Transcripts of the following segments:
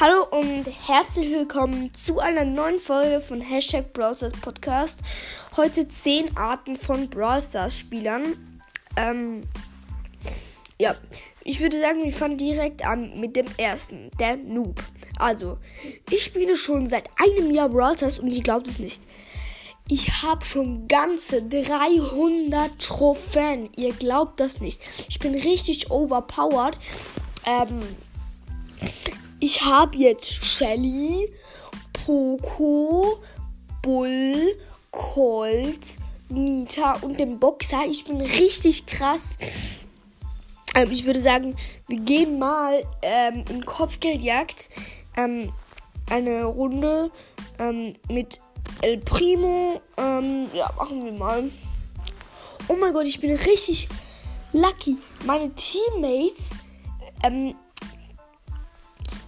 Hallo und herzlich willkommen zu einer neuen Folge von Hashtag Brawl Podcast. Heute 10 Arten von Brawl Spielern. Ähm, ja, ich würde sagen, wir fangen direkt an mit dem ersten, der Noob. Also, ich spiele schon seit einem Jahr Brawl und ihr glaubt es nicht. Ich habe schon ganze 300 Trophäen. Ihr glaubt das nicht. Ich bin richtig overpowered. Ähm, ich habe jetzt Shelly, Poco, Bull, Colt, Nita und den Boxer. Ich bin richtig krass. Ähm, ich würde sagen, wir gehen mal ähm, in Kopfgeldjagd ähm, eine Runde ähm, mit El Primo. Ähm, ja, machen wir mal. Oh mein Gott, ich bin richtig lucky. Meine Teammates ähm,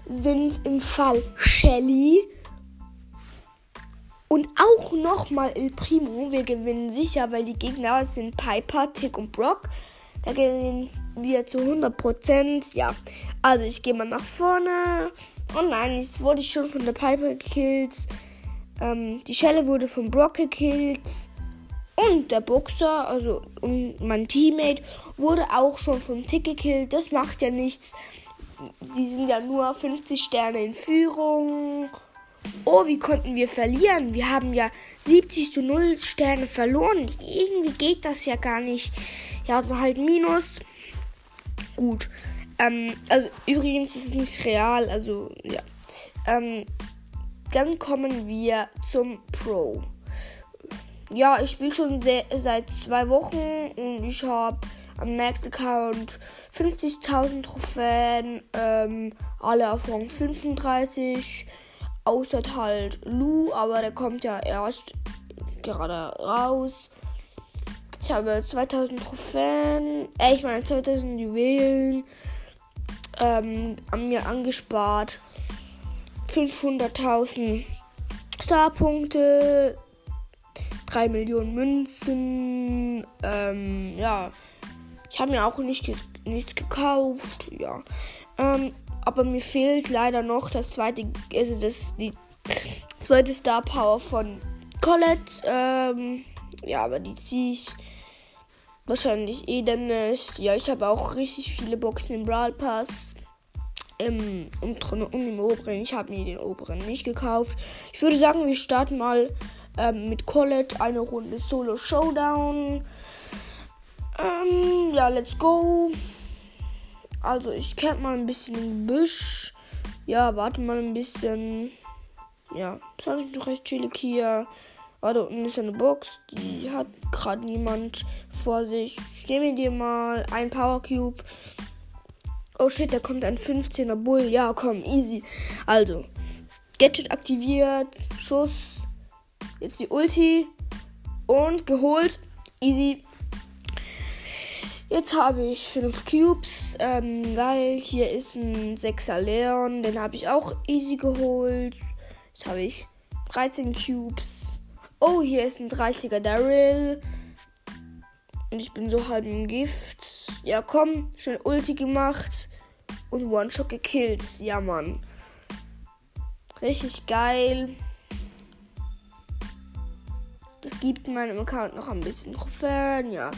sind im Fall Shelly und auch nochmal El Primo. Wir gewinnen sicher, weil die Gegner sind Piper, Tick und Brock. Da gewinnen wir zu 100%. Ja, also ich gehe mal nach vorne. Oh nein, jetzt wurde ich schon von der Piper gekillt. Ähm, die Schelle wurde von Brock gekillt. Und der Boxer, also mein Teammate, wurde auch schon vom Tick gekillt. Das macht ja nichts die sind ja nur 50 Sterne in Führung. Oh, wie konnten wir verlieren? Wir haben ja 70 zu 0 Sterne verloren. Irgendwie geht das ja gar nicht. Ja, also halt Minus. Gut. Ähm, also übrigens ist es nicht real. Also, ja. Ähm, dann kommen wir zum Pro. Ja, ich spiele schon seit zwei Wochen und ich habe am Next Account 50.000 Trophäen, ähm, alle auf Rang 35, außer halt Lu, aber der kommt ja erst gerade raus. Ich habe 2000 Trophäen, äh, ich meine 2000 Juwelen ähm, an mir angespart. 500.000 Starpunkte, 3 Millionen Münzen, ähm, ja, ich habe mir auch nicht nichts gekauft. Ja. Ähm, aber mir fehlt leider noch das zweite, also das, die zweite Star Power von Colette. Ähm, ja, aber die ziehe ich wahrscheinlich eh dann nicht. Ja, ich habe auch richtig viele Boxen im Brawl Pass. Im unteren und im oberen. Ich habe mir den oberen nicht gekauft. Ich würde sagen, wir starten mal ähm, mit Colette eine Runde Solo Showdown. Ähm, ja, let's go. Also, ich camp mal ein bisschen Büsch. Ja, warte mal ein bisschen. Ja, das ich noch recht chillig hier. Ah, da unten ist eine Box. Die hat gerade niemand vor sich. Ich nehme dir mal ein Power Cube. Oh shit, da kommt ein 15er Bull. Ja, komm, easy. Also, Gadget aktiviert. Schuss. Jetzt die Ulti. Und geholt. Easy. Jetzt habe ich 5 Cubes. Ähm, geil. Hier ist ein 6er Leon. Den habe ich auch easy geholt. Jetzt habe ich 13 Cubes. Oh, hier ist ein 30er Daryl. Und ich bin so halb im Gift. Ja, komm. Schnell Ulti gemacht. Und One-Shot gekillt. Ja, Mann. Richtig geil. Das gibt meinem Account noch ein bisschen Trophäen. Ja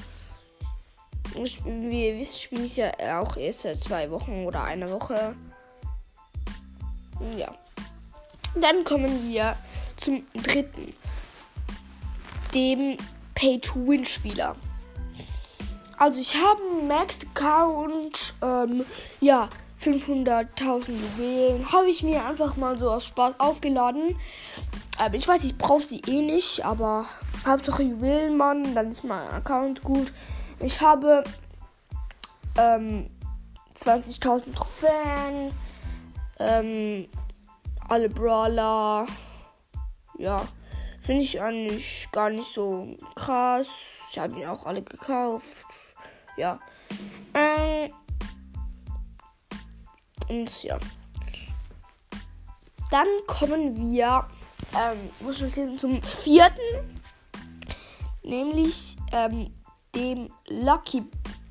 wie ihr wisst, spiele ich ja auch erst seit zwei Wochen oder einer Woche. Ja. Dann kommen wir zum dritten. Dem Pay-to-Win-Spieler. Also ich habe einen Max-Account, ähm, ja, 500.000 Juwelen. Habe ich mir einfach mal so aus Spaß aufgeladen. Ähm, ich weiß, ich brauche sie eh nicht, aber Hauptsache Juwelen, Mann, dann ist mein Account gut. Ich habe ähm, 20.000 Trophäen, ähm, alle Brawler. Ja, finde ich eigentlich gar nicht so krass. Ich habe ihn auch alle gekauft. Ja. Ähm, und ja. Dann kommen wir ähm, muss schon zum vierten. Nämlich ähm, dem Lucky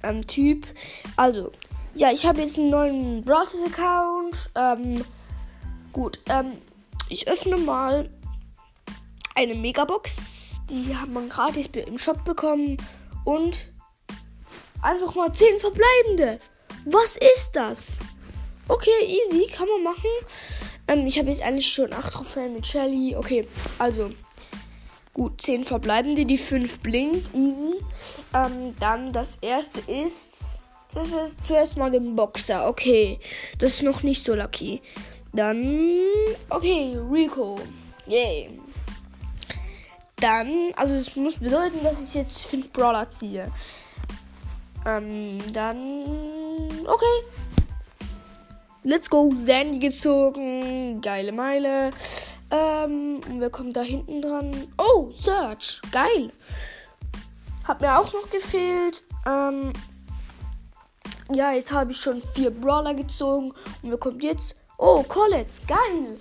ähm, Typ. Also, ja, ich habe jetzt einen neuen Browser-Account. Ähm, Gut, ähm, ich öffne mal eine Megabox. Die hat man gratis im Shop bekommen. Und einfach mal 10 verbleibende. Was ist das? Okay, easy, kann man machen. Ähm, ich habe jetzt eigentlich schon 8 Trophäen mit Shelly. Okay, also gut, 10 verbleibende, die 5 blinkt, easy. Ähm, dann das erste ist. Das ist zuerst mal den Boxer. Okay, das ist noch nicht so lucky. Dann. Okay, Rico. Yay. Dann, also es muss bedeuten, dass ich jetzt 5 Brawler ziehe. Ähm, dann. Okay. Let's go. Sandy gezogen. Geile Meile. Ähm, und wer kommt da hinten dran? Oh, Search. Geil. Hat mir auch noch gefehlt. Ähm, ja, jetzt habe ich schon vier Brawler gezogen. Und wer kommt jetzt? Oh, Colette. Geil.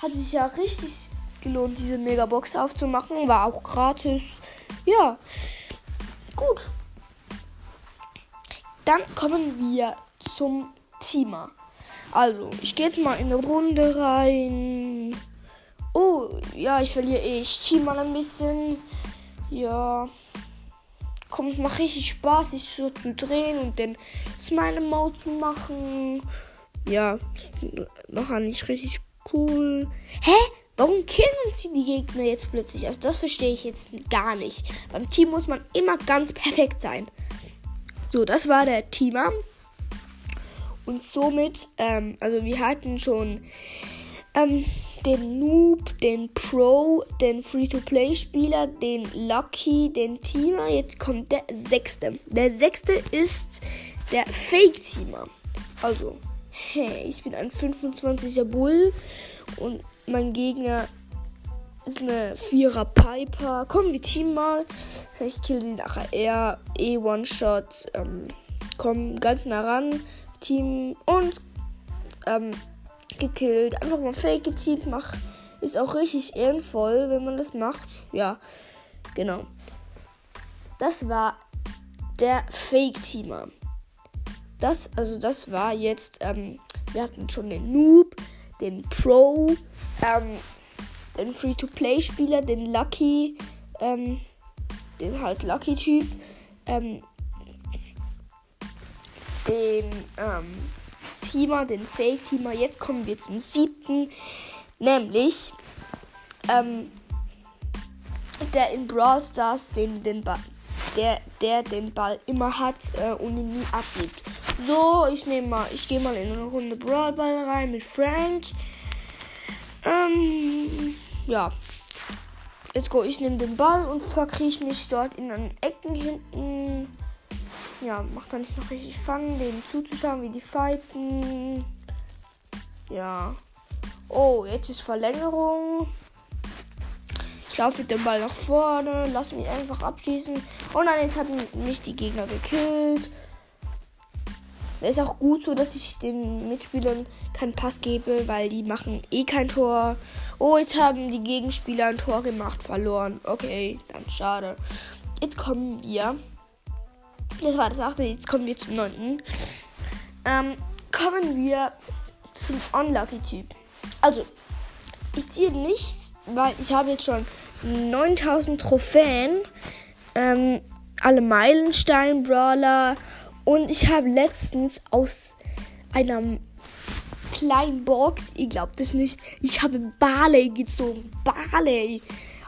Hat sich ja richtig gelohnt, diese Megabox aufzumachen. War auch gratis. Ja. Gut. Dann kommen wir zum Teamer. Also, ich gehe jetzt mal in eine Runde rein. Oh, ja, ich verliere eh. Ich team mal ein bisschen. Ja. Komm, es macht richtig Spaß, sich so zu drehen und den Smile Mode zu machen. Ja, noch nicht richtig cool. Hä? Warum killen sie die Gegner jetzt plötzlich? Also das verstehe ich jetzt gar nicht. Beim Team muss man immer ganz perfekt sein. So, das war der Teamer. Und somit, ähm, also wir hatten schon ähm, den Noob, den Pro, den Free-to-Play-Spieler, den Lucky, den Teamer. Jetzt kommt der sechste. Der sechste ist der Fake-Teamer. Also, hey, ich bin ein 25er Bull und mein Gegner ist eine Vierer Piper. Komm, wir team mal. Ich kill sie nachher eher. E One-Shot. Ähm, komm ganz nah ran. Team und ähm, gekillt. Einfach mal Fake geteamt. Mach. Ist auch richtig ehrenvoll, wenn man das macht. Ja, genau. Das war der Fake-Teamer. Das, also das war jetzt, ähm, wir hatten schon den Noob, den Pro, ähm, den Free-to-Play-Spieler, den Lucky, ähm, den halt Lucky-Typ, ähm, den ähm, Teamer, den Fake-Teamer. Jetzt kommen wir zum siebten, nämlich ähm, der in Brawl Stars den, den Ball, der, der den Ball immer hat äh, und ihn nie abgibt. So, ich nehme mal, ich gehe mal in eine Runde Brawl Ball rein mit Frank. Ähm, ja. Let's go. Ich nehme den Ball und verkrieche mich dort in den Ecken hinten. Ja, macht dann nicht noch richtig Fun, denen zuzuschauen, wie die fighten. Ja. Oh, jetzt ist Verlängerung. Ich laufe mit dem Ball nach vorne, lass mich einfach abschießen. Und dann jetzt haben mich die Gegner gekillt. Es ist auch gut so, dass ich den Mitspielern keinen Pass gebe, weil die machen eh kein Tor. Oh, jetzt haben die Gegenspieler ein Tor gemacht, verloren. Okay, dann schade. Jetzt kommen wir. Das war das achte, jetzt kommen wir zum neunten. Ähm, kommen wir zum Unlucky-Typ. Also, ich ziehe nichts, weil ich habe jetzt schon 9000 Trophäen. Ähm, alle Meilenstein-Brawler und ich habe letztens aus einer kleinen Box, ihr glaubt es nicht, ich habe Barley gezogen. Barley.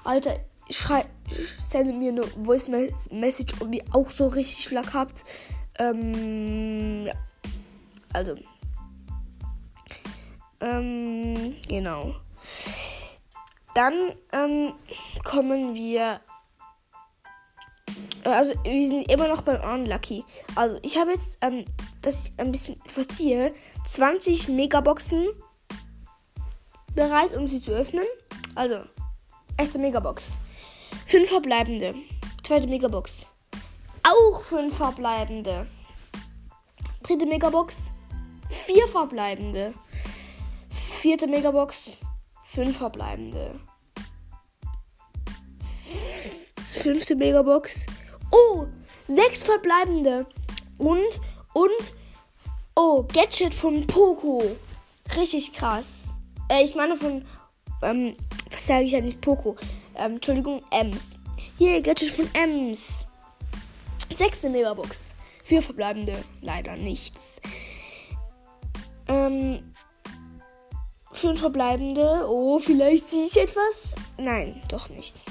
Alter, schreibt, sende mir eine Voice Message, ob ihr auch so richtig Lack habt. Ähm, ja. Also. Ähm, genau. Dann ähm, kommen wir also wir sind immer noch beim Unlucky. Also ich habe jetzt, ähm, dass ich ein bisschen verziehe, 20 Megaboxen bereit, um sie zu öffnen. Also, erste Megabox. Fünf verbleibende. Zweite Megabox. Auch fünf verbleibende. Dritte Megabox. Vier verbleibende. Vierte Megabox. Fünf verbleibende. Fünfte Megabox. Oh, sechs verbleibende. Und, und, oh, Gadget von Poco. Richtig krass. Äh, ich meine von, ähm, was sage ich ja nicht, Poco. Ähm, Entschuldigung, Ems. Hier, Gadget von Ems. Sechste Megabox. Vier verbleibende, leider nichts. Ähm, fünf verbleibende. Oh, vielleicht sehe ich etwas. Nein, doch nichts.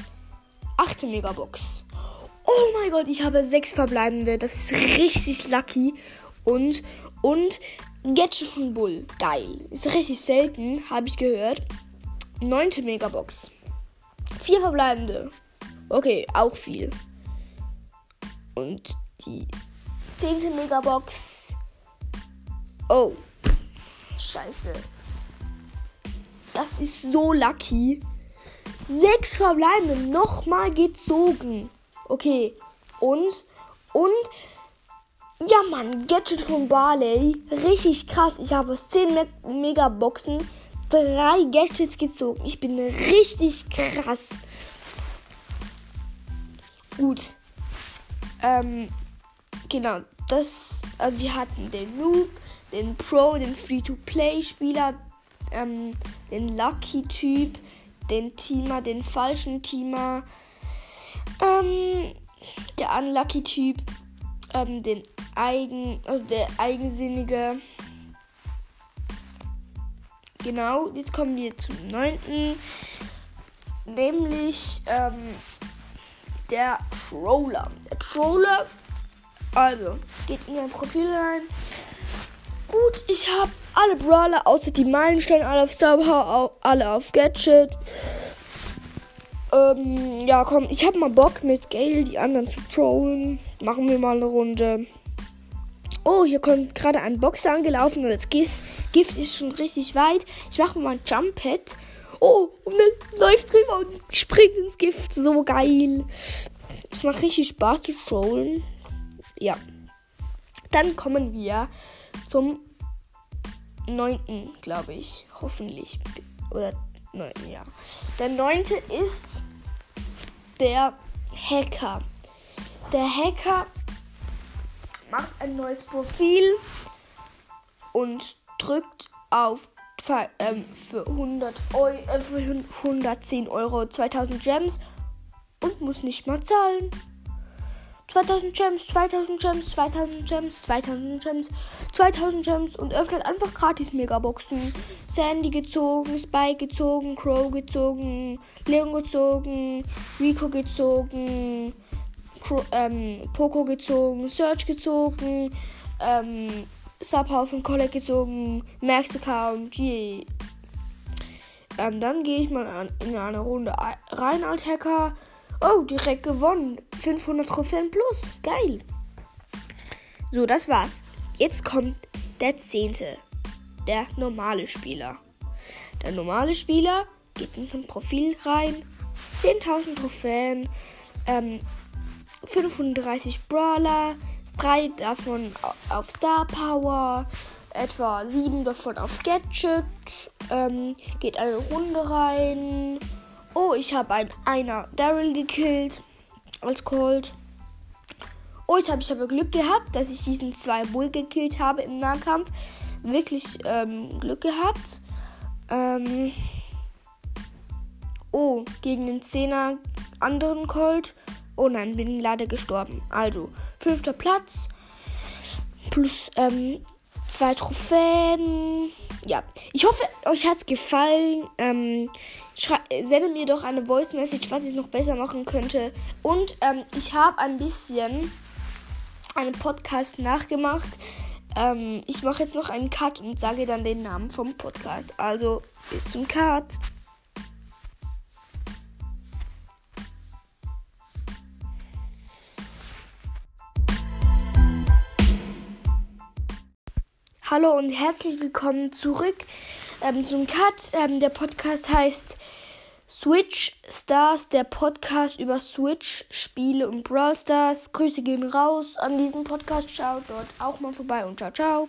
Achte Megabox. Oh mein Gott, ich habe sechs verbleibende. Das ist richtig lucky. Und, und Gadget von Bull. Geil. Ist richtig selten, habe ich gehört. Neunte Megabox. Vier verbleibende. Okay, auch viel. Und die zehnte Megabox. Oh. Scheiße. Das ist so lucky. Sechs verbleibende. Nochmal gezogen. Okay. Und, und, ja, Mann, Gadget von Barley. Richtig krass. Ich habe 10 Me Megaboxen drei Gadgets gezogen. Ich bin richtig krass. Gut. Ähm, genau. Das, äh, wir hatten den Noob, den Pro, den Free-to-Play-Spieler, ähm, den Lucky-Typ, den Teamer, den falschen Teamer, ähm, der Unlucky-Typ, ähm, den Eigen, also der eigensinnige. Genau, jetzt kommen wir zum neunten, nämlich ähm, der Troller. Der Troller, also geht in ihr Profil rein. Gut, ich habe alle Brawler außer die Meilensteine, alle auf Star alle auf Gadget. Ähm, ja, komm, ich habe mal Bock mit Gale die anderen zu trollen. Machen wir mal eine Runde. Oh, hier kommt gerade ein Boxer angelaufen und das Gift, ist schon richtig weit. Ich mache mal ein Jump Pad. Oh, und dann läuft drüber und springt ins Gift. So geil. Es macht richtig Spaß zu trollen. Ja. Dann kommen wir zum neunten, glaube ich. Hoffentlich. Oder neunten, ja. Der neunte ist der Hacker. Der Hacker macht ein neues Profil und drückt auf ähm, für, 100 Euro, äh, für 110 Euro 2000 Gems und muss nicht mal zahlen. 2000 Gems, 2000 Gems, 2000 Gems, 2000 Gems, 2000 Gems und öffnet einfach gratis Megaboxen. Sandy gezogen, Spike gezogen, Crow gezogen, Leon gezogen, Rico gezogen, ähm, Poco gezogen, Search gezogen, ähm, Subhaufen Collect gezogen, Max Account, G. Ähm, dann gehe ich mal an, in eine Runde rein als Hacker. Oh, direkt gewonnen. 500 Trophäen plus. Geil. So, das war's. Jetzt kommt der zehnte. Der normale Spieler. Der normale Spieler geht in sein Profil rein. 10.000 Trophäen. Ähm, 35 Brawler, 3 davon auf Star Power, etwa 7 davon auf Gadget, ähm, geht eine Runde rein. Oh, ich habe ein einer Daryl gekillt als Cold. Oh, ich habe ich habe Glück gehabt, dass ich diesen zwei Bull gekillt habe im Nahkampf. Wirklich ähm, Glück gehabt. Ähm, oh, gegen den Zehner anderen Colt Oh nein, bin leider gestorben. Also, fünfter Platz. Plus ähm, zwei Trophäen. Ja, ich hoffe, euch hat es gefallen. Ähm, sende mir doch eine Voice Message, was ich noch besser machen könnte. Und ähm, ich habe ein bisschen einen Podcast nachgemacht. Ähm, ich mache jetzt noch einen Cut und sage dann den Namen vom Podcast. Also bis zum Cut. Hallo und herzlich willkommen zurück ähm, zum Cut. Ähm, der Podcast heißt Switch Stars, der Podcast über Switch, Spiele und Brawl Stars. Grüße gehen raus an diesen Podcast. Schaut dort auch mal vorbei und ciao, ciao.